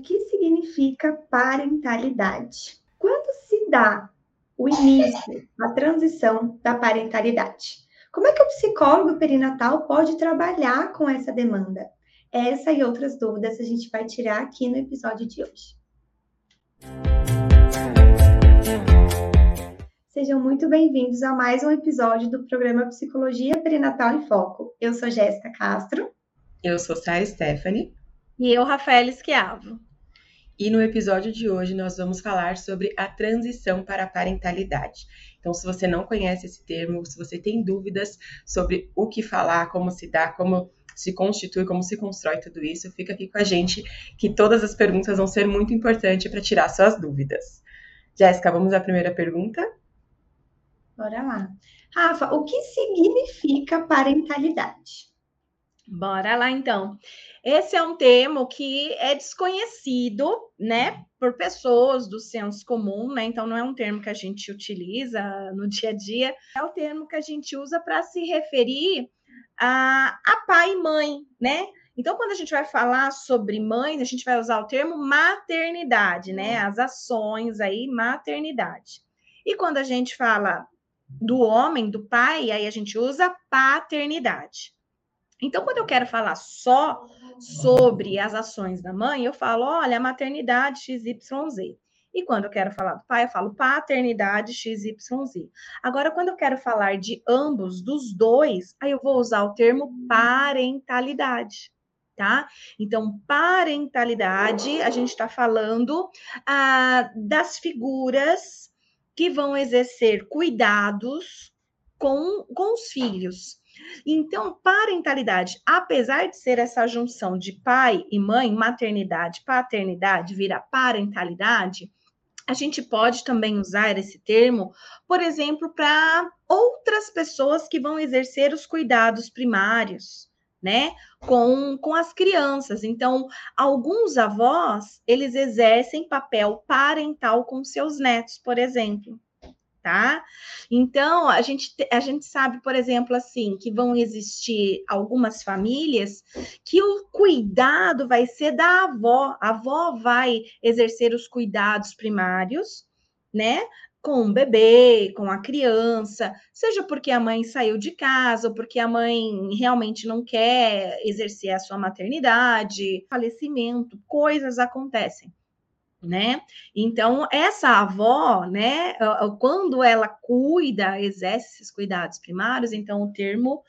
o que significa parentalidade? Quando se dá o início, a transição da parentalidade? Como é que o psicólogo perinatal pode trabalhar com essa demanda? Essa e outras dúvidas a gente vai tirar aqui no episódio de hoje. Sejam muito bem-vindos a mais um episódio do programa Psicologia Perinatal em Foco. Eu sou Jéssica Castro. Eu sou Sara Stephanie. E eu, Rafael Esquiavo. E no episódio de hoje nós vamos falar sobre a transição para a parentalidade. Então, se você não conhece esse termo, se você tem dúvidas sobre o que falar, como se dá, como se constitui, como se constrói tudo isso, fica aqui com a gente, que todas as perguntas vão ser muito importantes para tirar suas dúvidas. Jéssica, vamos à primeira pergunta? Bora lá. Rafa, o que significa parentalidade? Bora lá então. Esse é um termo que é desconhecido, né, por pessoas do senso comum, né? Então não é um termo que a gente utiliza no dia a dia, é o termo que a gente usa para se referir a, a pai e mãe, né? Então, quando a gente vai falar sobre mãe, a gente vai usar o termo maternidade, né? As ações aí, maternidade. E quando a gente fala do homem, do pai, aí a gente usa paternidade. Então, quando eu quero falar só sobre as ações da mãe, eu falo, olha, a maternidade XYZ. E quando eu quero falar do pai, eu falo paternidade XYZ. Agora, quando eu quero falar de ambos, dos dois, aí eu vou usar o termo parentalidade. Tá? Então, parentalidade, a gente está falando ah, das figuras que vão exercer cuidados com, com os filhos. Então, parentalidade, apesar de ser essa junção de pai e mãe, maternidade, paternidade, vira parentalidade, a gente pode também usar esse termo, por exemplo, para outras pessoas que vão exercer os cuidados primários, né, com, com as crianças. Então, alguns avós, eles exercem papel parental com seus netos, por exemplo tá? Então, a gente, a gente sabe, por exemplo, assim, que vão existir algumas famílias que o cuidado vai ser da avó. A avó vai exercer os cuidados primários, né? Com o bebê, com a criança, seja porque a mãe saiu de casa, ou porque a mãe realmente não quer exercer a sua maternidade, falecimento, coisas acontecem né? Então, essa avó, né, quando ela cuida, exerce esses cuidados primários, então o termo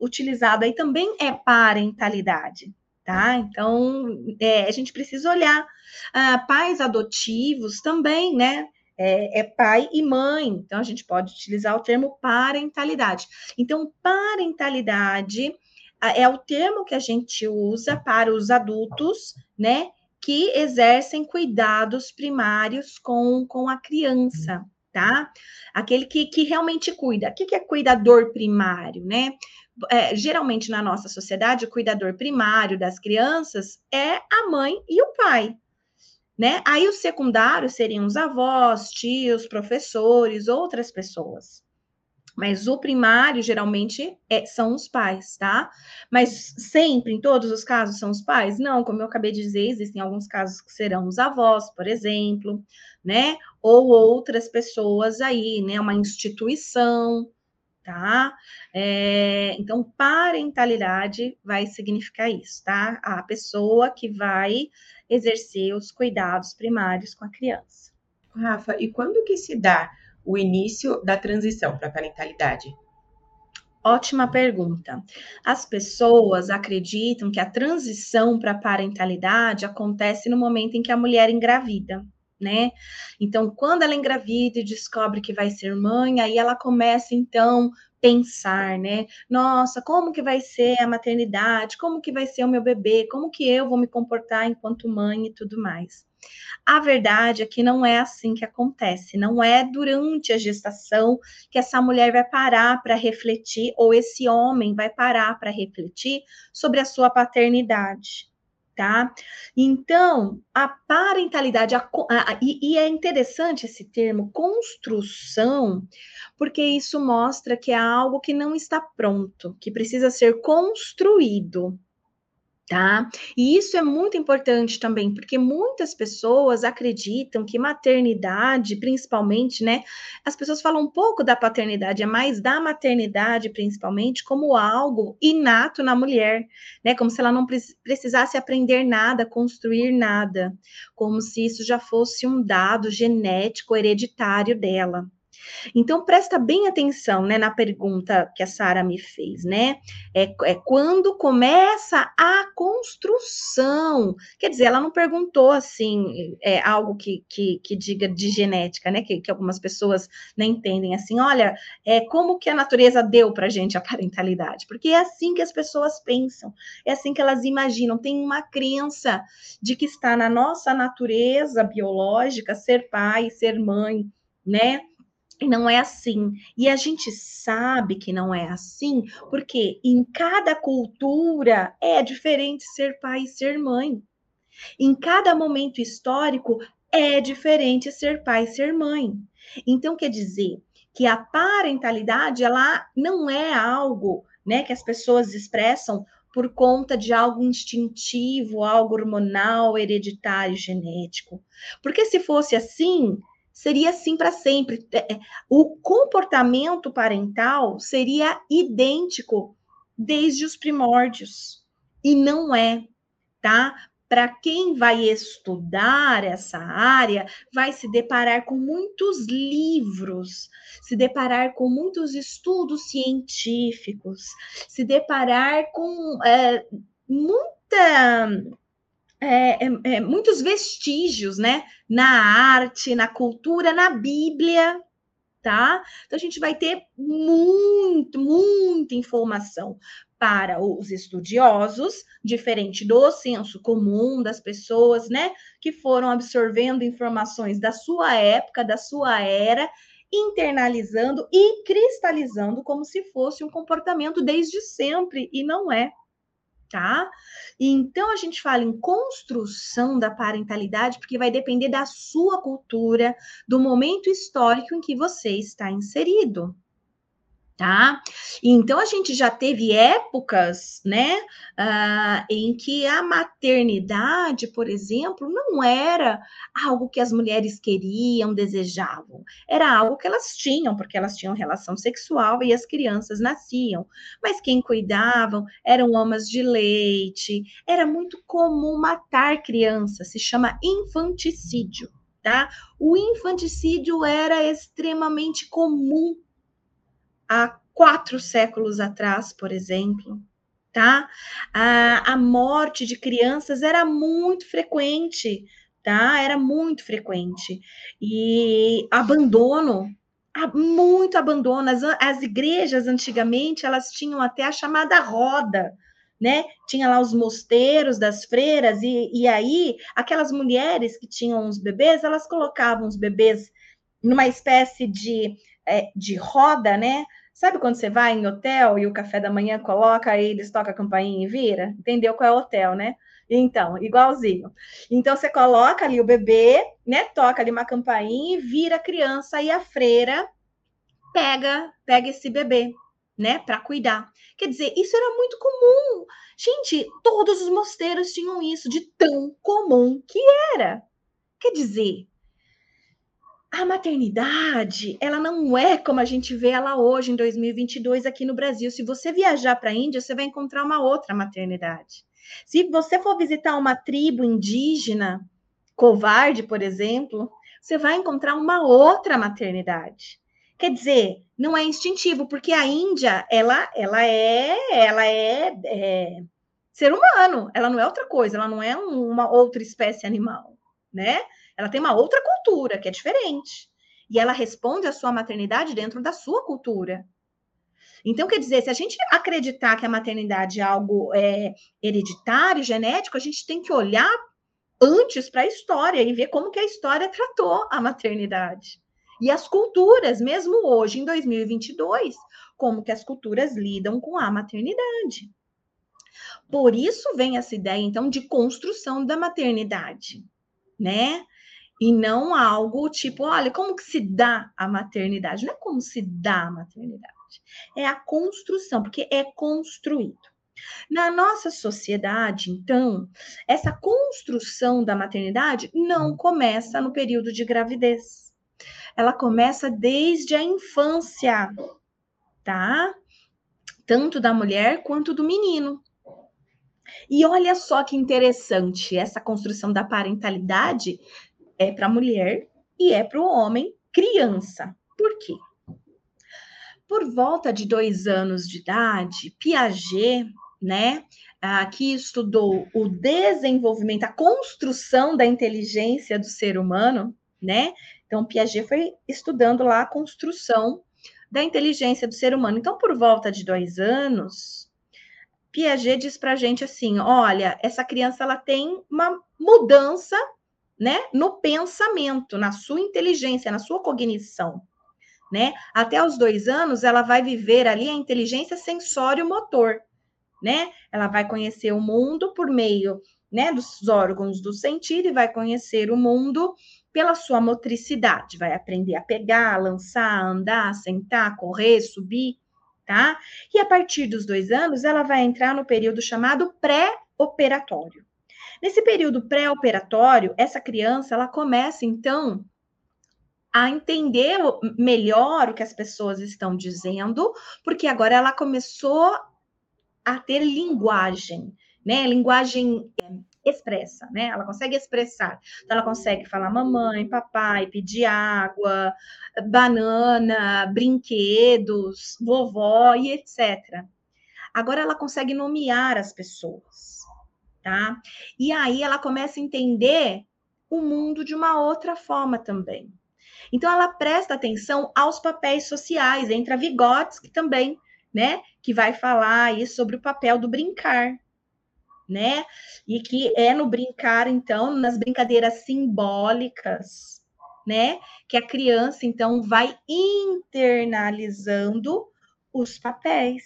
utilizado aí também é parentalidade, tá? Então, é, a gente precisa olhar uh, pais adotivos também, né? É, é, pai e mãe, então a gente pode utilizar o termo parentalidade. Então, parentalidade é o termo que a gente usa para os adultos, né? Que exercem cuidados primários com, com a criança, tá? Aquele que, que realmente cuida. O que, que é cuidador primário, né? É, geralmente na nossa sociedade, o cuidador primário das crianças é a mãe e o pai, né? Aí os secundários seriam os avós, tios, professores, outras pessoas. Mas o primário, geralmente, é, são os pais, tá? Mas sempre, em todos os casos, são os pais? Não, como eu acabei de dizer, existem alguns casos que serão os avós, por exemplo, né? Ou outras pessoas aí, né? Uma instituição, tá? É, então, parentalidade vai significar isso, tá? A pessoa que vai exercer os cuidados primários com a criança. Rafa, e quando que se dá o início da transição para a parentalidade? Ótima pergunta. As pessoas acreditam que a transição para a parentalidade acontece no momento em que a mulher engravida, né? Então, quando ela engravida e descobre que vai ser mãe, aí ela começa então pensar, né? Nossa, como que vai ser a maternidade? Como que vai ser o meu bebê? Como que eu vou me comportar enquanto mãe e tudo mais? A verdade é que não é assim que acontece, não é durante a gestação que essa mulher vai parar para refletir, ou esse homem vai parar para refletir sobre a sua paternidade. Tá? Então, a parentalidade, a, a, e, e é interessante esse termo, construção, porque isso mostra que é algo que não está pronto, que precisa ser construído, tá? E isso é muito importante também, porque muitas pessoas acreditam que maternidade, principalmente, né? As pessoas falam um pouco da paternidade, é mais da maternidade, principalmente, como algo inato na mulher, né? Como se ela não precisasse aprender nada, construir nada, como se isso já fosse um dado genético hereditário dela. Então, presta bem atenção, né, na pergunta que a Sara me fez, né? É, é, quando começa a construção. Quer dizer, ela não perguntou, assim, é, algo que, que, que diga de genética, né? Que, que algumas pessoas não entendem, assim, olha, é, como que a natureza deu para gente a parentalidade? Porque é assim que as pessoas pensam, é assim que elas imaginam. Tem uma crença de que está na nossa natureza biológica ser pai, ser mãe, né? E não é assim. E a gente sabe que não é assim, porque em cada cultura é diferente ser pai e ser mãe. Em cada momento histórico é diferente ser pai e ser mãe. Então quer dizer que a parentalidade ela não é algo, né, que as pessoas expressam por conta de algo instintivo, algo hormonal, hereditário, genético. Porque se fosse assim, seria assim para sempre. É, é, o comportamento parental seria idêntico desde os primórdios. E não é, tá? Para quem vai estudar essa área, vai se deparar com muitos livros, se deparar com muitos estudos científicos, se deparar com é, muita é, é, é, muitos vestígios, né? Na arte, na cultura, na Bíblia, tá? Então a gente vai ter muito, muita informação para os estudiosos, diferente do senso comum das pessoas, né? Que foram absorvendo informações da sua época, da sua era, internalizando e cristalizando como se fosse um comportamento desde sempre, e não é tá? Então a gente fala em construção da parentalidade porque vai depender da sua cultura, do momento histórico em que você está inserido tá? Então a gente já teve épocas, né, uh, em que a maternidade, por exemplo, não era algo que as mulheres queriam, desejavam, era algo que elas tinham, porque elas tinham relação sexual e as crianças nasciam. Mas quem cuidavam eram amas de leite, era muito comum matar crianças, se chama infanticídio. Tá? O infanticídio era extremamente comum há quatro séculos atrás, por exemplo, tá? A, a morte de crianças era muito frequente, tá? Era muito frequente. E abandono, muito abandono. As, as igrejas, antigamente, elas tinham até a chamada roda, né? Tinha lá os mosteiros das freiras, e, e aí aquelas mulheres que tinham os bebês, elas colocavam os bebês numa espécie de, é, de roda, né? Sabe quando você vai em hotel e o café da manhã coloca, aí eles tocam a campainha e vira? Entendeu qual é o hotel, né? Então, igualzinho. Então, você coloca ali o bebê, né? Toca ali uma campainha e vira a criança e a freira pega, pega esse bebê, né? Para cuidar. Quer dizer, isso era muito comum. Gente, todos os mosteiros tinham isso de tão comum que era. Quer dizer, a maternidade, ela não é como a gente vê ela hoje, em 2022, aqui no Brasil. Se você viajar para a Índia, você vai encontrar uma outra maternidade. Se você for visitar uma tribo indígena, covarde, por exemplo, você vai encontrar uma outra maternidade. Quer dizer, não é instintivo, porque a Índia, ela, ela é, ela é, é ser humano, ela não é outra coisa, ela não é uma outra espécie animal, né? Ela tem uma outra cultura que é diferente. E ela responde à sua maternidade dentro da sua cultura. Então, quer dizer, se a gente acreditar que a maternidade é algo é, hereditário, genético, a gente tem que olhar antes para a história e ver como que a história tratou a maternidade. E as culturas, mesmo hoje, em 2022, como que as culturas lidam com a maternidade. Por isso vem essa ideia, então, de construção da maternidade, né? E não algo tipo, olha, como que se dá a maternidade? Não é como se dá a maternidade, é a construção, porque é construído. Na nossa sociedade, então, essa construção da maternidade não começa no período de gravidez. Ela começa desde a infância, tá? Tanto da mulher quanto do menino. E olha só que interessante, essa construção da parentalidade é para a mulher e é para o homem criança. Por quê? Por volta de dois anos de idade, Piaget né, que estudou o desenvolvimento, a construção da inteligência do ser humano, né? Então, Piaget foi estudando lá a construção da inteligência do ser humano. Então, por volta de dois anos, Piaget diz para a gente assim: olha, essa criança ela tem uma mudança, né, no pensamento, na sua inteligência, na sua cognição. Né? Até os dois anos, ela vai viver ali a inteligência sensório-motor né? Ela vai conhecer o mundo por meio, né, dos órgãos do sentido e vai conhecer o mundo pela sua motricidade, vai aprender a pegar, lançar, andar, sentar, correr, subir, tá? E a partir dos dois anos, ela vai entrar no período chamado pré-operatório. Nesse período pré-operatório, essa criança, ela começa, então, a entender melhor o que as pessoas estão dizendo, porque agora ela começou a ter linguagem, né? Linguagem é, expressa, né? Ela consegue expressar. Então, ela consegue falar mamãe, papai, pedir água, banana, brinquedos, vovó e etc. Agora ela consegue nomear as pessoas, tá? E aí ela começa a entender o mundo de uma outra forma também. Então ela presta atenção aos papéis sociais, entra Vygotsky também, né? Que vai falar aí sobre o papel do brincar, né? E que é no brincar, então, nas brincadeiras simbólicas, né? Que a criança, então, vai internalizando os papéis,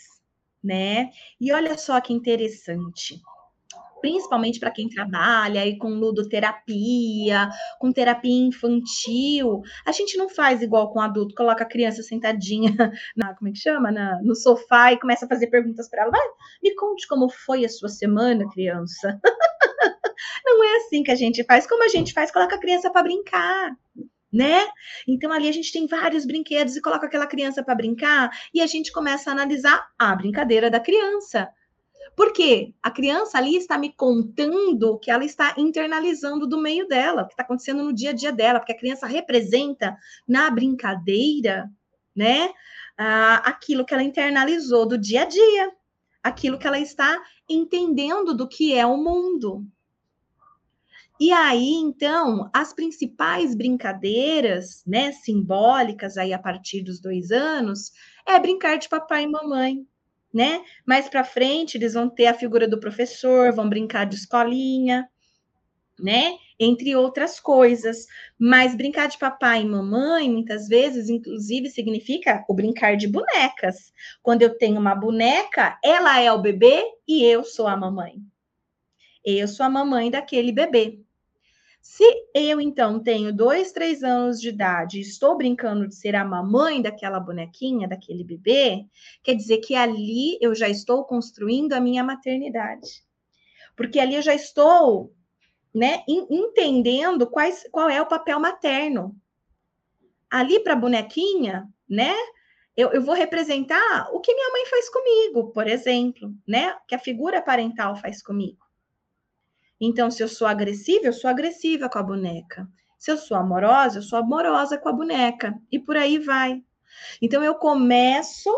né? E olha só que interessante principalmente para quem trabalha aí com ludoterapia, com terapia infantil, a gente não faz igual com adulto, coloca a criança sentadinha na, como é que chama, na, no sofá e começa a fazer perguntas para ela. Me conte como foi a sua semana, criança. não é assim que a gente faz. Como a gente faz? Coloca a criança para brincar né? Então ali a gente tem vários brinquedos e coloca aquela criança para brincar e a gente começa a analisar a brincadeira da criança. Porque a criança ali está me contando que ela está internalizando do meio dela, o que está acontecendo no dia a dia dela, porque a criança representa na brincadeira, né, aquilo que ela internalizou do dia a dia, aquilo que ela está entendendo do que é o mundo. E aí, então, as principais brincadeiras, né, simbólicas aí a partir dos dois anos, é brincar de papai e mamãe, né? Mais para frente, eles vão ter a figura do professor, vão brincar de escolinha, né? Entre outras coisas. Mas brincar de papai e mamãe, muitas vezes, inclusive, significa o brincar de bonecas. Quando eu tenho uma boneca, ela é o bebê e eu sou a mamãe. Eu sou a mamãe daquele bebê. Se eu, então, tenho dois, três anos de idade e estou brincando de ser a mamãe daquela bonequinha, daquele bebê, quer dizer que ali eu já estou construindo a minha maternidade. Porque ali eu já estou né, entendendo quais, qual é o papel materno. Ali para a bonequinha, né? Eu, eu, vou representar o que minha mãe faz comigo, por exemplo, né? Que a figura parental faz comigo. Então, se eu sou agressiva, eu sou agressiva com a boneca. Se eu sou amorosa, eu sou amorosa com a boneca. E por aí vai. Então, eu começo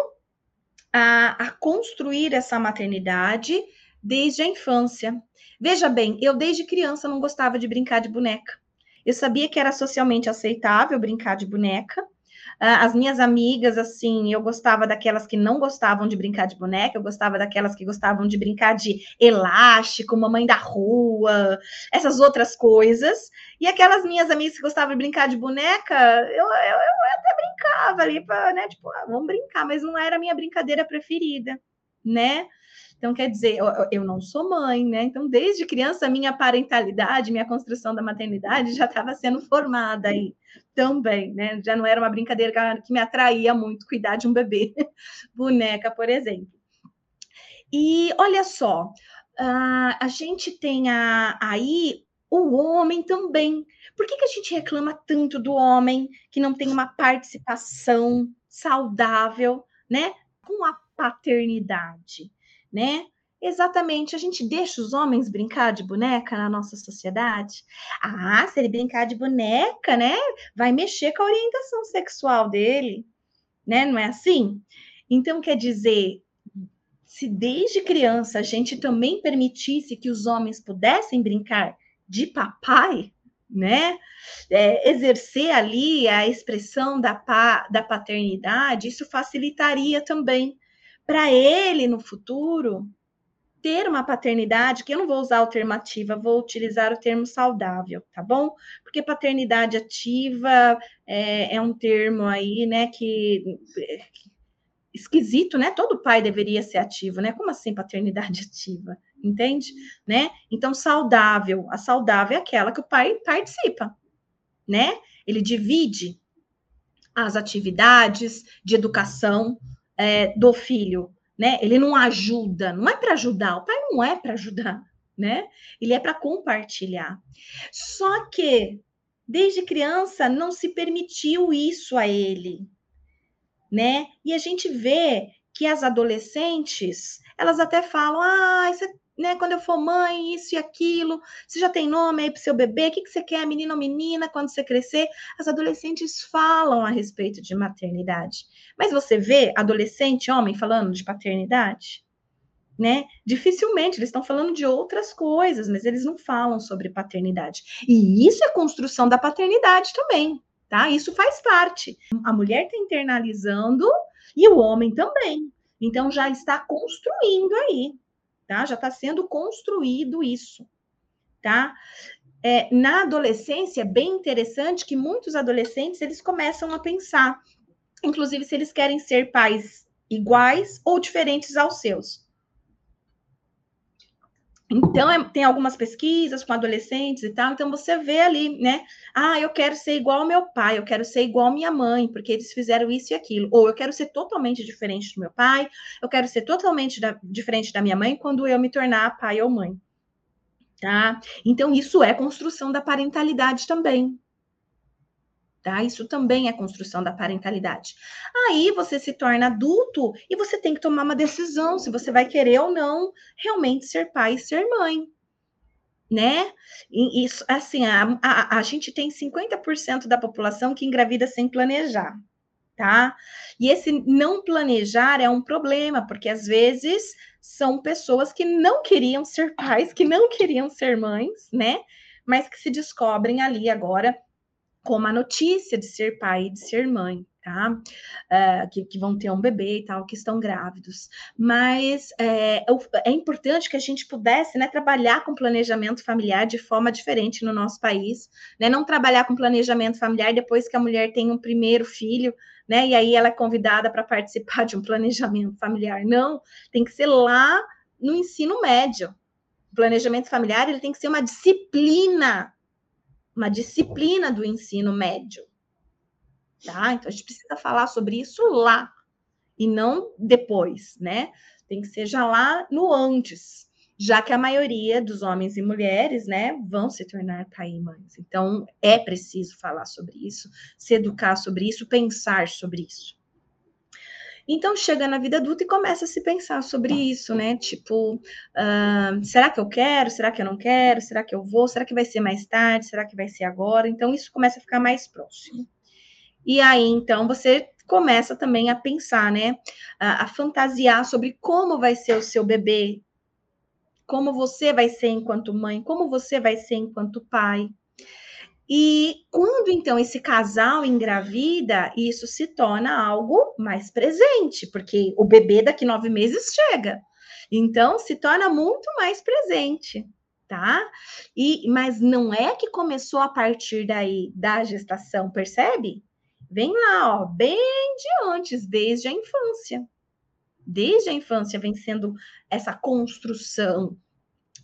a, a construir essa maternidade desde a infância. Veja bem, eu desde criança não gostava de brincar de boneca. Eu sabia que era socialmente aceitável brincar de boneca, as minhas amigas, assim, eu gostava daquelas que não gostavam de brincar de boneca, eu gostava daquelas que gostavam de brincar de elástico, mamãe da rua, essas outras coisas. E aquelas minhas amigas que gostavam de brincar de boneca, eu, eu, eu até brincava ali, pra, né? Tipo, ah, vamos brincar, mas não era a minha brincadeira preferida, né? Então, quer dizer, eu, eu não sou mãe, né? Então, desde criança, minha parentalidade, minha construção da maternidade já estava sendo formada aí também, né? Já não era uma brincadeira que me atraía muito cuidar de um bebê, boneca, por exemplo. E olha só, a gente tem a, aí o homem também. Por que, que a gente reclama tanto do homem que não tem uma participação saudável, né, com a paternidade, né? Exatamente, a gente deixa os homens brincar de boneca na nossa sociedade. Ah, se ele brincar de boneca, né, vai mexer com a orientação sexual dele, né? Não é assim? Então, quer dizer, se desde criança a gente também permitisse que os homens pudessem brincar de papai, né? É, exercer ali a expressão da, pa, da paternidade, isso facilitaria também para ele no futuro ter uma paternidade, que eu não vou usar alternativa, vou utilizar o termo saudável, tá bom? Porque paternidade ativa é, é um termo aí, né, que, que esquisito, né? Todo pai deveria ser ativo, né? Como assim paternidade ativa? Entende? Né? Então, saudável. A saudável é aquela que o pai participa, né? Ele divide as atividades de educação é, do filho né? Ele não ajuda, não é para ajudar, o pai não é para ajudar, né? Ele é para compartilhar. Só que desde criança não se permitiu isso a ele, né? E a gente vê que as adolescentes, elas até falam: "Ah, isso é né? Quando eu for mãe, isso e aquilo, você já tem nome aí para seu bebê, o que, que você quer, menino ou menina, quando você crescer? As adolescentes falam a respeito de maternidade. Mas você vê adolescente, homem, falando de paternidade? Né? Dificilmente, eles estão falando de outras coisas, mas eles não falam sobre paternidade. E isso é construção da paternidade também, tá? Isso faz parte. A mulher está internalizando e o homem também. Então já está construindo aí tá? Já está sendo construído isso, tá? É, na adolescência, é bem interessante que muitos adolescentes eles começam a pensar, inclusive se eles querem ser pais iguais ou diferentes aos seus. Então, é, tem algumas pesquisas com adolescentes e tal, então você vê ali, né? Ah, eu quero ser igual ao meu pai, eu quero ser igual à minha mãe, porque eles fizeram isso e aquilo. Ou eu quero ser totalmente diferente do meu pai, eu quero ser totalmente da, diferente da minha mãe quando eu me tornar pai ou mãe. Tá? Então, isso é construção da parentalidade também. Tá? Isso também é construção da parentalidade. Aí você se torna adulto e você tem que tomar uma decisão se você vai querer ou não realmente ser pai e ser mãe. Né? E isso, assim, a, a, a gente tem 50% da população que engravida sem planejar, tá? E esse não planejar é um problema, porque às vezes são pessoas que não queriam ser pais, que não queriam ser mães, né? Mas que se descobrem ali agora como a notícia de ser pai e de ser mãe, tá? Uh, que, que, vão ter um bebê e tal, que estão grávidos. Mas é, é, importante que a gente pudesse né, trabalhar com planejamento familiar de forma diferente no nosso país, né? Não trabalhar com planejamento familiar depois que a mulher tem um primeiro filho, né? E aí ela é convidada para participar de um planejamento familiar. Não, tem que ser lá no ensino médio. O planejamento familiar ele tem que ser uma disciplina uma disciplina do ensino médio. Tá? Então a gente precisa falar sobre isso lá e não depois, né? Tem que ser já lá no antes, já que a maioria dos homens e mulheres, né, vão se tornar pai mães. Então é preciso falar sobre isso, se educar sobre isso, pensar sobre isso. Então chega na vida adulta e começa a se pensar sobre isso, né? Tipo, uh, será que eu quero? Será que eu não quero? Será que eu vou? Será que vai ser mais tarde? Será que vai ser agora? Então isso começa a ficar mais próximo. E aí, então, você começa também a pensar, né? A, a fantasiar sobre como vai ser o seu bebê, como você vai ser enquanto mãe, como você vai ser enquanto pai. E quando então esse casal engravida, isso se torna algo mais presente, porque o bebê daqui nove meses chega. Então se torna muito mais presente, tá? E mas não é que começou a partir daí da gestação, percebe? Vem lá, ó, bem de antes, desde a infância. Desde a infância vem sendo essa construção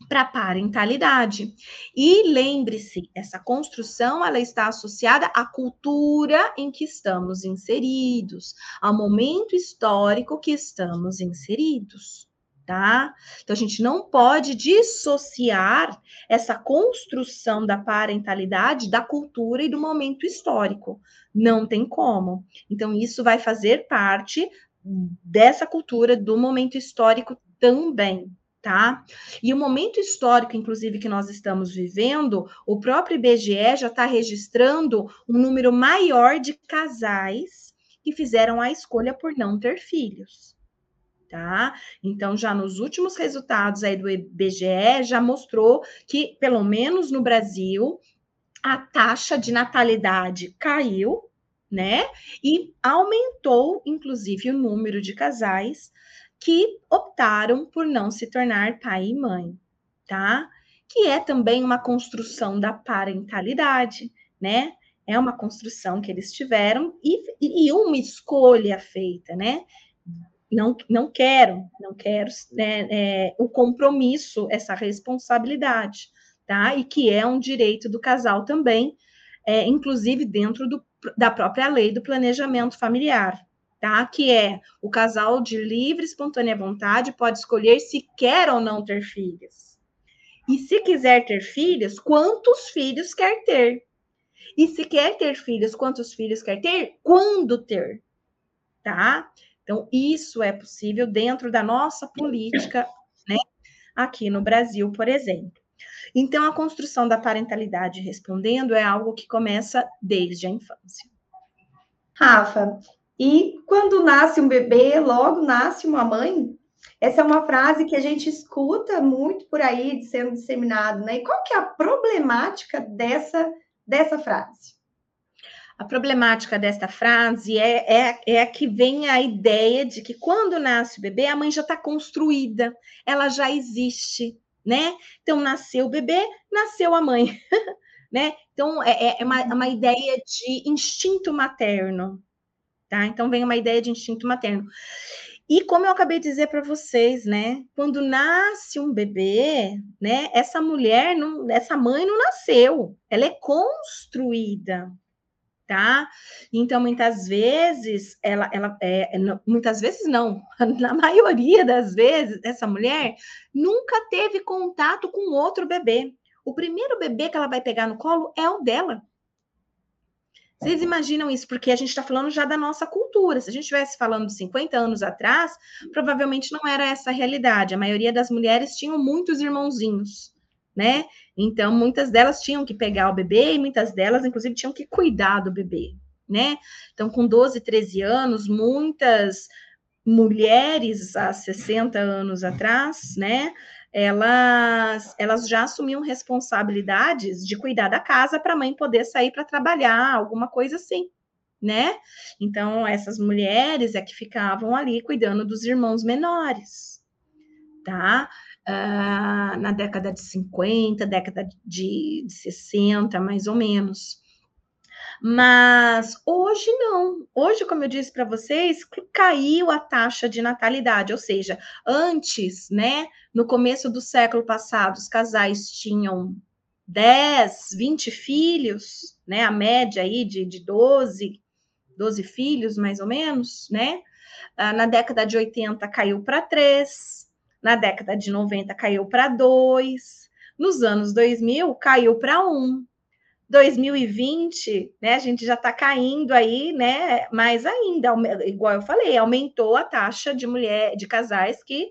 para parentalidade. E lembre-se, essa construção ela está associada à cultura em que estamos inseridos, ao momento histórico que estamos inseridos, tá? Então a gente não pode dissociar essa construção da parentalidade da cultura e do momento histórico. Não tem como. Então isso vai fazer parte dessa cultura do momento histórico também, tá? E o momento histórico, inclusive, que nós estamos vivendo, o próprio IBGE já está registrando um número maior de casais que fizeram a escolha por não ter filhos tá? Então, já nos últimos resultados aí do IBGE, já mostrou que, pelo menos no Brasil, a taxa de natalidade caiu, né? E aumentou, inclusive, o número de casais que optaram por não se tornar pai e mãe, tá? Que é também uma construção da parentalidade, né? É uma construção que eles tiveram e, e uma escolha feita, né? não, não quero, não quero né, é, o compromisso, essa responsabilidade, tá? E que é um direito do casal também, é, inclusive dentro do, da própria lei do planejamento familiar, tá? Que é o casal de livre, espontânea vontade pode escolher se quer ou não ter filhos. E se quiser ter filhos, quantos filhos quer ter? E se quer ter filhos, quantos filhos quer ter? Quando ter? Tá? Então, isso é possível dentro da nossa política, né, aqui no Brasil, por exemplo. Então, a construção da parentalidade respondendo é algo que começa desde a infância. Rafa, e quando nasce um bebê, logo nasce uma mãe? Essa é uma frase que a gente escuta muito por aí sendo disseminado, né? E qual que é a problemática dessa, dessa frase? A problemática desta frase é, é, é que vem a ideia de que quando nasce o bebê, a mãe já está construída, ela já existe, né? Então, nasceu o bebê, nasceu a mãe, né? Então, é, é, é uma, é uma ideia de instinto materno, tá? Então, vem uma ideia de instinto materno. E como eu acabei de dizer para vocês, né? Quando nasce um bebê, né? Essa mulher, não, essa mãe não nasceu, ela é construída, tá? Então, muitas vezes, ela, ela é, muitas vezes não, na maioria das vezes, essa mulher nunca teve contato com outro bebê. O primeiro bebê que ela vai pegar no colo é o dela. Vocês imaginam isso? Porque a gente está falando já da nossa cultura. Se a gente estivesse falando de 50 anos atrás, provavelmente não era essa a realidade. A maioria das mulheres tinham muitos irmãozinhos né? Então, muitas delas tinham que pegar o bebê e muitas delas, inclusive, tinham que cuidar do bebê, né? Então, com 12, 13 anos, muitas mulheres há 60 anos atrás, né? Elas, elas já assumiam responsabilidades de cuidar da casa para a mãe poder sair para trabalhar, alguma coisa assim, né? Então, essas mulheres é que ficavam ali cuidando dos irmãos menores, tá? uh, na década de 50, década de, de 60, mais ou menos. Mas hoje não. Hoje, como eu disse para vocês, caiu a taxa de natalidade, ou seja, antes, né, no começo do século passado, os casais tinham 10, 20 filhos, né, a média aí de, de 12, 12 filhos, mais ou menos, né? Ah, na década de 80 caiu para 3, na década de 90 caiu para 2, nos anos 2000 caiu para 1. 2020, né, a gente já está caindo aí, né, mais ainda, igual eu falei, aumentou a taxa de mulher, de casais que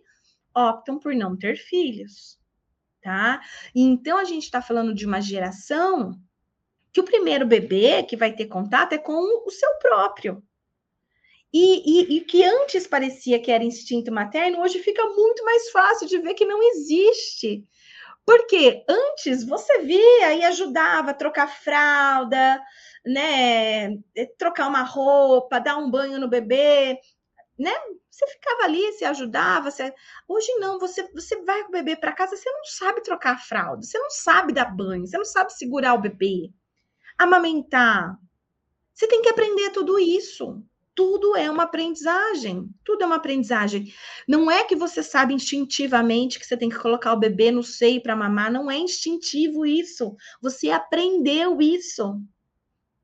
optam por não ter filhos, tá? Então a gente está falando de uma geração que o primeiro bebê que vai ter contato é com o seu próprio, e, e, e, que antes parecia que era instinto materno, hoje fica muito mais fácil de ver que não existe. Porque antes você via e ajudava a trocar fralda, né? Trocar uma roupa, dar um banho no bebê, né? Você ficava ali, se ajudava. Você... Hoje não, você, você vai com o bebê para casa, você não sabe trocar a fralda, você não sabe dar banho, você não sabe segurar o bebê, amamentar. Você tem que aprender tudo isso tudo é uma aprendizagem. Tudo é uma aprendizagem. Não é que você sabe instintivamente que você tem que colocar o bebê no seio para mamar. Não é instintivo isso. Você aprendeu isso.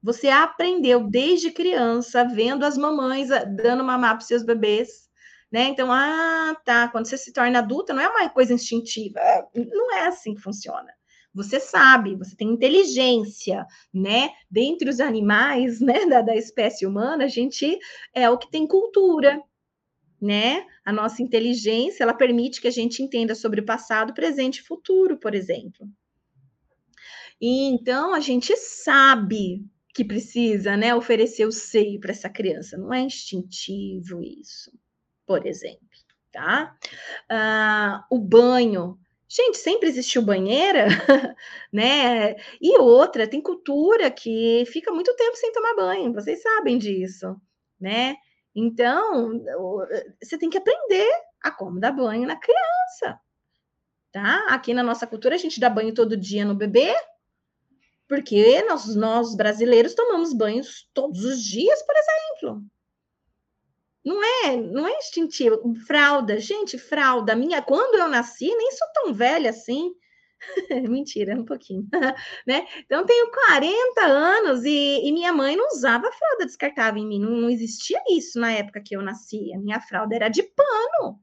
Você aprendeu desde criança, vendo as mamães ah, dando mamar para seus bebês. né? Então, ah, tá, quando você se torna adulta, não é uma coisa instintiva, é, não é assim que funciona. Você sabe, você tem inteligência, né? Dentre os animais, né, da, da espécie humana, a gente é o que tem cultura, né? A nossa inteligência, ela permite que a gente entenda sobre o passado, presente e futuro, por exemplo. E então a gente sabe que precisa, né, oferecer o seio para essa criança. Não é instintivo isso, por exemplo, tá? Ah, o banho. Gente, sempre existiu banheira, né? E outra, tem cultura que fica muito tempo sem tomar banho, vocês sabem disso, né? Então, você tem que aprender a como dar banho na criança, tá? Aqui na nossa cultura, a gente dá banho todo dia no bebê, porque nós, nós brasileiros tomamos banhos todos os dias, por exemplo. Não é, não é instintivo. Fralda, gente, fralda minha, quando eu nasci, nem sou tão velha assim. Mentira, um pouquinho, né? Então, tenho 40 anos e, e, minha mãe não usava fralda descartável em mim, não, não, existia isso na época que eu nasci. A minha fralda era de pano,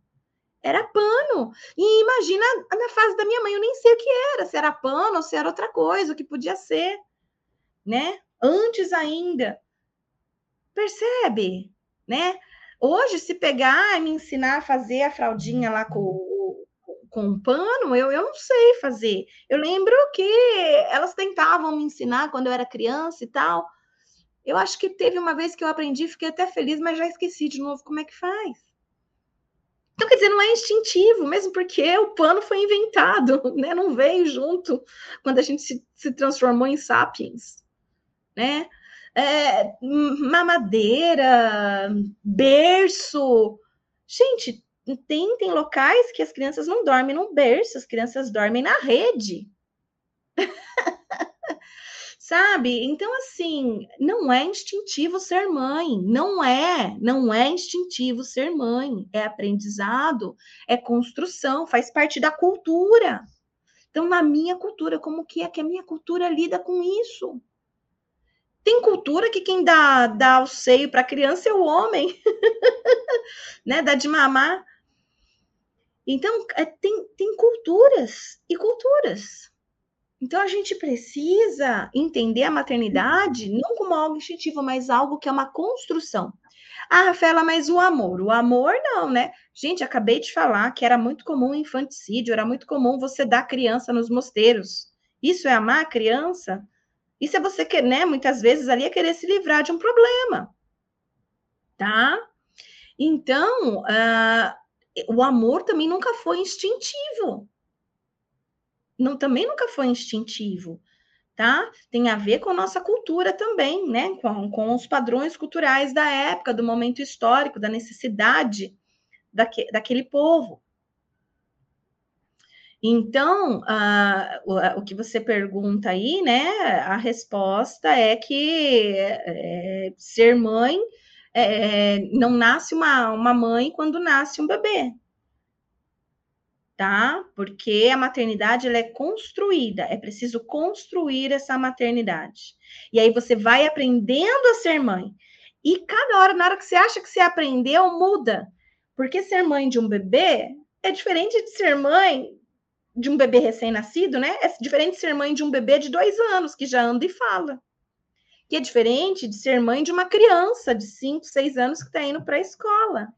era pano. E imagina a fase da minha mãe, eu nem sei o que era, se era pano ou se era outra coisa, o que podia ser, né? Antes ainda. Percebe, né? Hoje, se pegar e me ensinar a fazer a fraldinha lá com com um pano, eu, eu não sei fazer. Eu lembro que elas tentavam me ensinar quando eu era criança e tal. Eu acho que teve uma vez que eu aprendi, fiquei até feliz, mas já esqueci de novo como é que faz. Então, quer dizer, não é instintivo, mesmo porque o pano foi inventado, né? Não veio junto quando a gente se, se transformou em sapiens, né? É, mamadeira, berço. Gente, tem, tem locais que as crianças não dormem no berço, as crianças dormem na rede. Sabe? Então, assim, não é instintivo ser mãe. Não é. Não é instintivo ser mãe. É aprendizado, é construção, faz parte da cultura. Então, na minha cultura, como que é que a minha cultura lida com isso? Tem cultura que quem dá, dá o seio para a criança é o homem, né? Dá de mamar. Então, é, tem, tem culturas e culturas. Então, a gente precisa entender a maternidade não como algo instintivo, mas algo que é uma construção. Ah, Rafaela, mas o amor? O amor não, né? Gente, acabei de falar que era muito comum infanticídio, era muito comum você dar criança nos mosteiros. Isso é amar a criança? Isso é você querer, né? Muitas vezes ali é querer se livrar de um problema. Tá? Então, uh, o amor também nunca foi instintivo. Não, também nunca foi instintivo, tá? Tem a ver com a nossa cultura também, né? Com, com os padrões culturais da época, do momento histórico, da necessidade daque, daquele povo. Então, o, o, que você pergunta aí, né? A resposta é que é, ser mãe é, não nasce uma, uma mãe quando nasce um bebê. Tá? Porque a maternidade ela é construída, é preciso construir essa maternidade. E aí você vai aprendendo a ser mãe. E cada hora, na hora que você acha que você aprendeu, muda. Porque ser mãe de um bebê é diferente de ser mãe de um bebê recém-nascido, né? É diferente de ser mãe de um bebê de dois anos, que já anda e fala. Que é diferente de ser mãe de uma criança de 5, 6 anos que está indo para a escola,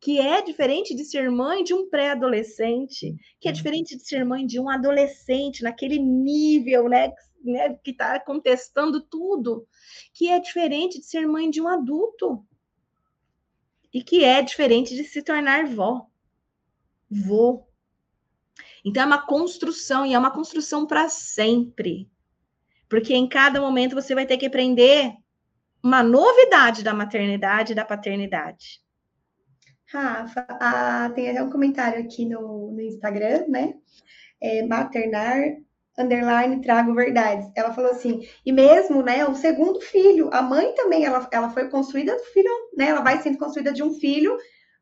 que é diferente de ser mãe de um pré-adolescente, que é diferente de ser mãe de um adolescente naquele nível, né, né que está contestando tudo, que é diferente de ser mãe de um adulto. E que é diferente de se tornar vó, vô. Então é uma construção e é uma construção para sempre. Porque em cada momento você vai ter que aprender uma novidade da maternidade e da paternidade. Rafa, ah, tem até um comentário aqui no, no Instagram, né? É, maternar, underline, trago verdades. Ela falou assim, e mesmo, né, o segundo filho, a mãe também, ela, ela foi construída do filho, né? Ela vai sendo construída de um filho,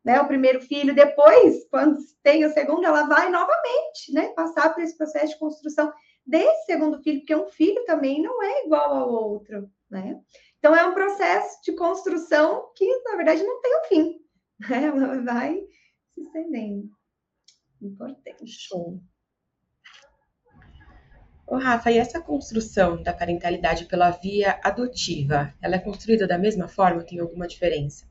né? O primeiro filho, depois, quando tem o segundo, ela vai novamente, né? Passar por esse processo de construção desse segundo filho, porque um filho também não é igual ao outro, né? Então é um processo de construção que, na verdade, não tem um fim, Ela vai se estendendo. Importante. Show. Ô, Rafa, e essa construção da parentalidade pela via adotiva, ela é construída da mesma forma ou tem alguma diferença?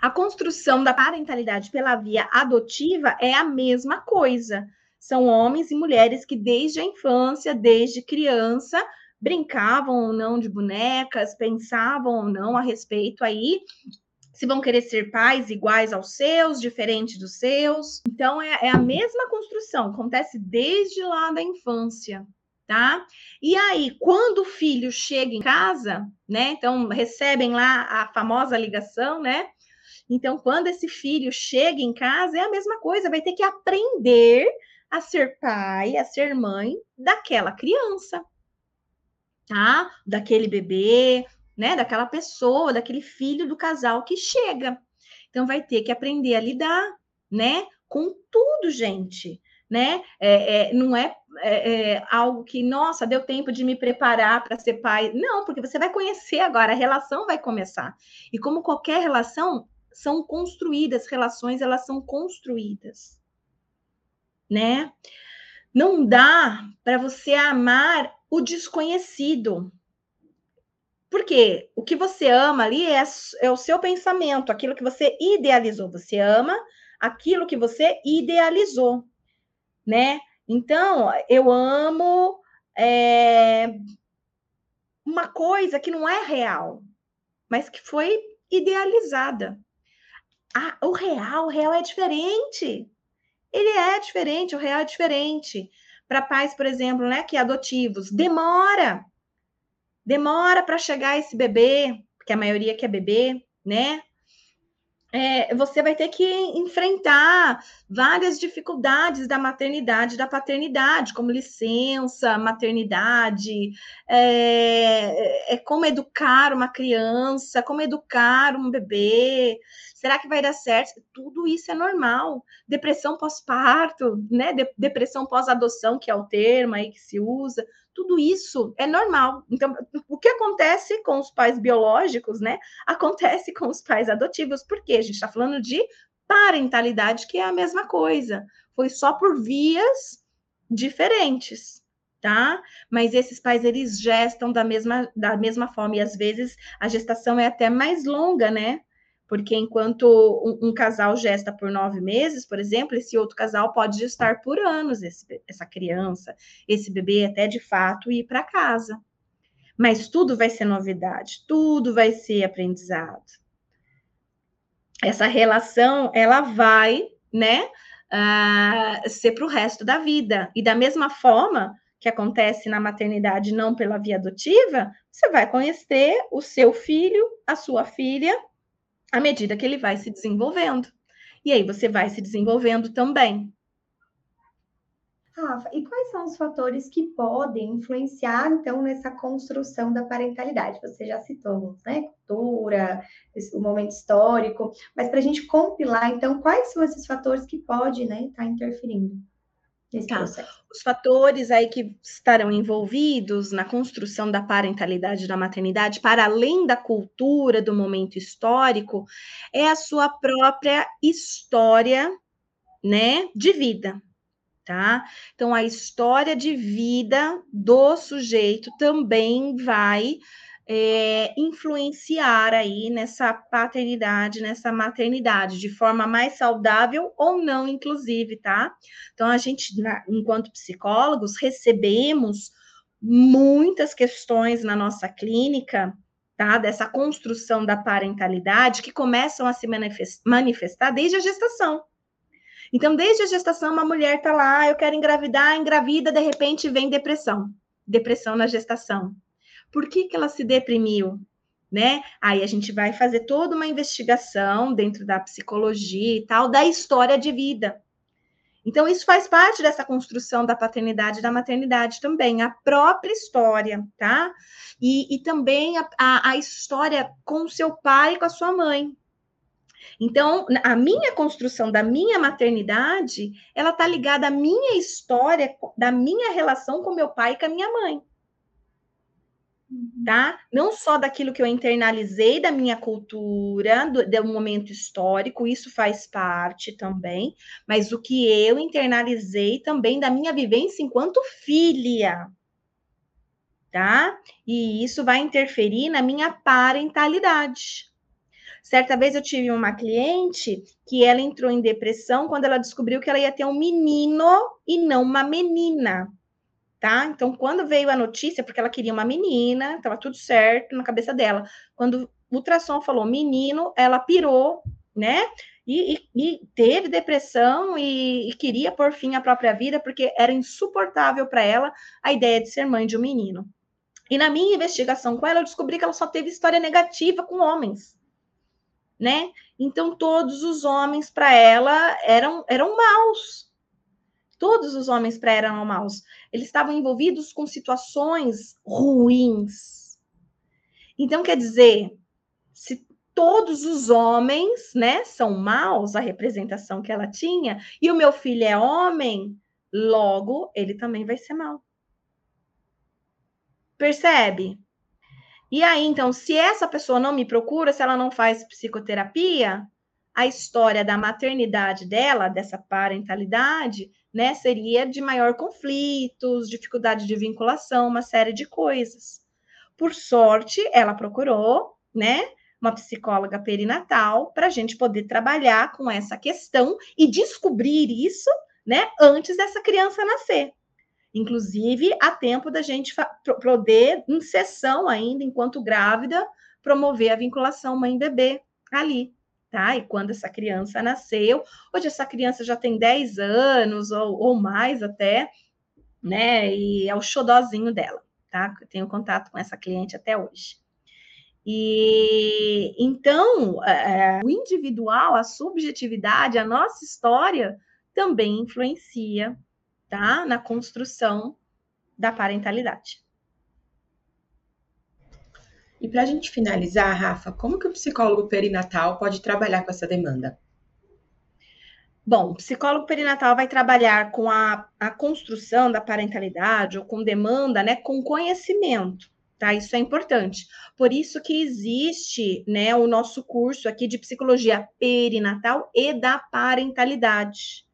A construção da parentalidade pela via adotiva é a mesma coisa. São homens e mulheres que desde a infância, desde criança, brincavam ou não de bonecas, pensavam ou não a respeito aí se vão querer ser pais iguais aos seus, diferentes dos seus. Então, é, é, a mesma construção, acontece desde lá da infância, tá? E aí, quando o filho chega em casa, né? Então, recebem lá a famosa ligação, né? Então, quando esse filho chega em casa, é a mesma coisa, vai ter que aprender a ser pai, a ser mãe daquela criança, tá? Daquele bebê, né? Daquela pessoa, daquele filho do casal que chega. Então, vai ter que aprender a lidar, né? Com tudo, gente, né? É, é, não é, é, é algo que, nossa, deu tempo de me preparar para ser pai. Não, porque você vai conhecer agora, a relação vai começar. E como qualquer relação, são construídas, relações elas são construídas, né? Não dá para você amar o desconhecido. Porque o que você ama ali é, é o seu pensamento, aquilo que você idealizou. Você ama aquilo que você idealizou, né? Então, eu amo é, uma coisa que não é real, mas que foi idealizada. Ah, o real, o real é diferente. Ele é diferente, o real é diferente. Para pais, por exemplo, né, que adotivos, demora. Demora para chegar esse bebê, porque a maioria quer bebê, né? É, você vai ter que enfrentar várias dificuldades da maternidade, da paternidade, como licença, maternidade, é, é, como educar uma criança, como educar um bebê. Será que vai dar certo? Tudo isso é normal. Depressão pós-parto, né? De, depressão pós-adoção, que é o termo aí que se usa tudo isso é normal. Então, o que acontece com os pais biológicos, né? Acontece com os pais adotivos, porque a gente está falando de parentalidade, que é a mesma coisa. Foi só por vias diferentes, tá? Mas esses pais, eles gestam da mesma, da mesma forma, e às vezes a gestação é até mais longa, né? Porque enquanto um, um, casal gesta por nove meses, por exemplo, esse outro casal pode gestar por anos esse, essa criança, esse bebê até de fato ir para casa. Mas tudo vai ser novidade, tudo vai ser aprendizado. Essa relação, ela vai, né, uh, ser para o resto da vida. E da mesma forma que acontece na maternidade, não pela via adotiva, você vai conhecer o seu filho, a sua filha, à medida que ele vai se desenvolvendo. E aí você vai se desenvolvendo também. Rafa, e quais são os fatores que podem influenciar, então, nessa construção da parentalidade? Você já citou né? Cultura, o momento histórico, mas para a gente compilar, então, quais são esses fatores que podem né, estar tá interferindo? Nesse tá. processo. Os fatores aí que estarão envolvidos na construção da parentalidade da maternidade, para além da cultura, do momento histórico, é a sua própria história, né, de vida, tá? Então, a história de vida do sujeito também vai é, influenciar aí nessa paternidade, nessa maternidade, de forma mais saudável ou não, inclusive, tá? Então, a gente, enquanto psicólogos, recebemos muitas questões na nossa clínica, tá? Dessa construção da parentalidade que começam a se manifestar desde a gestação. Então, desde a gestação, uma mulher tá lá, eu quero engravidar, engravida, de repente vem depressão. Depressão na gestação por que, que ela se deprimiu? Né? Aí a gente vai fazer toda uma investigação dentro da psicologia e tal, da história de vida. Então, isso faz parte dessa construção da paternidade e da maternidade também, a própria história, tá? E, e também a, a, a história com o seu pai e com a sua mãe. Então, a minha construção da minha maternidade, ela tá ligada à minha história, da minha relação com meu pai e com a minha mãe. Tá? Não só daquilo que eu internalizei da minha cultura, do, do, momento histórico, isso faz parte também, mas o que eu internalizei também da minha vivência enquanto filha, tá? E isso vai interferir na minha parentalidade. Certa vez eu tive uma cliente que ela entrou em depressão quando ela descobriu que ela ia ter um menino e não uma menina tá? Então, quando veio a notícia, porque ela queria uma menina, estava tudo certo na cabeça dela. Quando o ultrassom falou menino, ela pirou, né? E, e, e teve depressão e, e, queria por fim a própria vida, porque era insuportável para ela a ideia de ser mãe de um menino. E na minha investigação com ela, eu descobri que ela só teve história negativa com homens, né? Então, todos os homens para ela eram, eram maus, Todos os homens para eram maus. Eles estavam envolvidos com situações ruins. Então, quer dizer, se todos os homens, né, são maus, a representação que ela tinha, e o meu filho é homem, logo ele também vai ser mau. Percebe? E aí, então, se essa pessoa não me procura, se ela não faz psicoterapia, a história da maternidade dela, dessa parentalidade, né, seria de maior conflitos, dificuldade de vinculação, uma série de coisas. Por sorte, ela procurou, né, uma psicóloga perinatal para a gente poder trabalhar com essa questão e descobrir isso, né, antes dessa criança nascer. Inclusive, há tempo da gente poder, em sessão ainda, enquanto grávida, promover a vinculação mãe-bebê ali, tá? E quando essa criança nasceu, hoje essa criança já tem 10 anos ou, ou mais até, né? E é o xodozinho dela, tá? Eu tenho contato com essa cliente até hoje. E então, é, o individual, a subjetividade, a nossa história também influencia, tá? Na construção da parentalidade. E para a gente finalizar, Rafa, como que o psicólogo perinatal pode trabalhar com essa demanda? Bom, o psicólogo perinatal vai trabalhar com a, a construção da parentalidade ou com demanda, né, com conhecimento, tá? Isso é importante. Por isso que existe, né, o nosso curso aqui de psicologia perinatal e da parentalidade.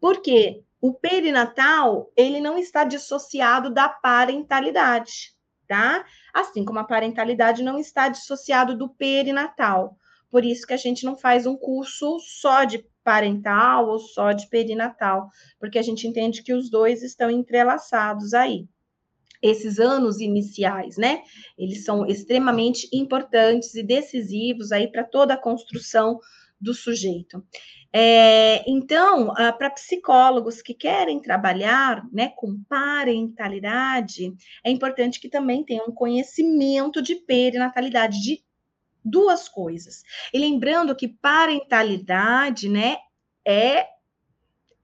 Por quê? O perinatal, ele não está dissociado da parentalidade tá? Assim como a parentalidade não está dissociado do perinatal. Por isso que a gente não faz um curso só de parental ou só de perinatal, porque a gente entende que os dois estão entrelaçados aí. Esses anos iniciais, né? Eles são extremamente importantes e decisivos aí para toda a construção do sujeito. É, então, ah, para psicólogos que querem trabalhar né, com parentalidade, é importante que também tenham um conhecimento de perinatalidade, de duas coisas. E lembrando que parentalidade né, é,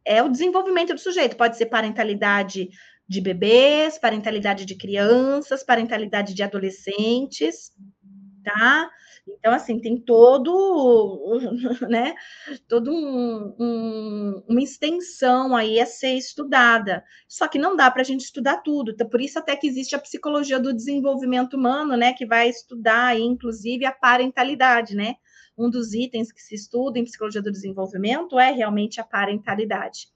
é o desenvolvimento do sujeito, pode ser parentalidade de bebês, parentalidade de crianças, parentalidade de adolescentes, tá? Então, assim, tem todo, né, todo um, um, uma extensão aí a ser estudada. Só que não dá para a gente estudar tudo. Então, por isso até que existe a psicologia do desenvolvimento humano, né, que vai estudar aí, inclusive, a parentalidade, né? Um dos itens que se estuda em psicologia do desenvolvimento é realmente a parentalidade.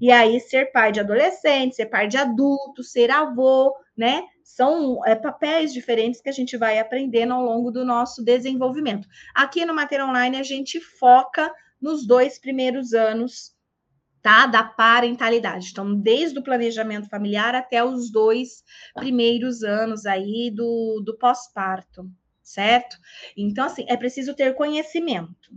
E aí, ser pai de adolescente, ser pai de adulto, ser avô, né? São é, papéis diferentes que a gente vai aprendendo ao longo do nosso desenvolvimento. Aqui no Mater Online, a gente foca nos dois primeiros anos tá? Da parentalidade. Então, desde o planejamento familiar até os dois primeiros anos aí do, do pós-parto, certo? Então, assim, é preciso ter conhecimento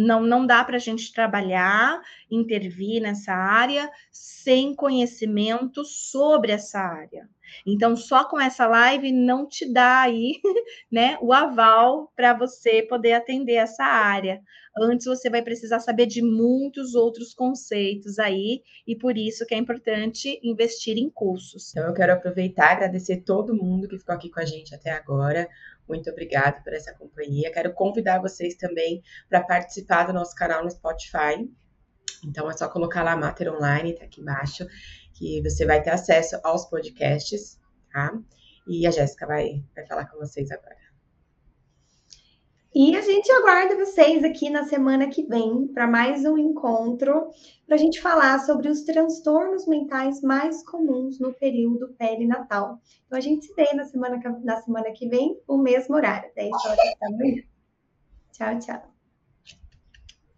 não, não dá para a gente trabalhar, intervir nessa área sem conhecimento sobre essa área. Então, só com essa live não te dá aí, né, o aval para você poder atender essa área. Antes você vai precisar saber de muitos outros conceitos aí, e por isso que é importante investir em cursos. Então, eu quero aproveitar e agradecer todo mundo que ficou aqui com a gente até agora. Muito obrigada por essa companhia. Quero convidar vocês também para participar do nosso canal no Spotify. Então é só colocar lá Mater Online, tá aqui embaixo, que você vai ter acesso aos podcasts, tá? E a Jéssica vai, vai falar com vocês agora. E a gente aguarda vocês aqui na semana que vem para mais um encontro para a gente falar sobre os transtornos mentais mais comuns no período perinatal. Então a gente se vê na semana, na semana que vem, o mesmo horário, 10 horas da manhã. Tchau, tchau.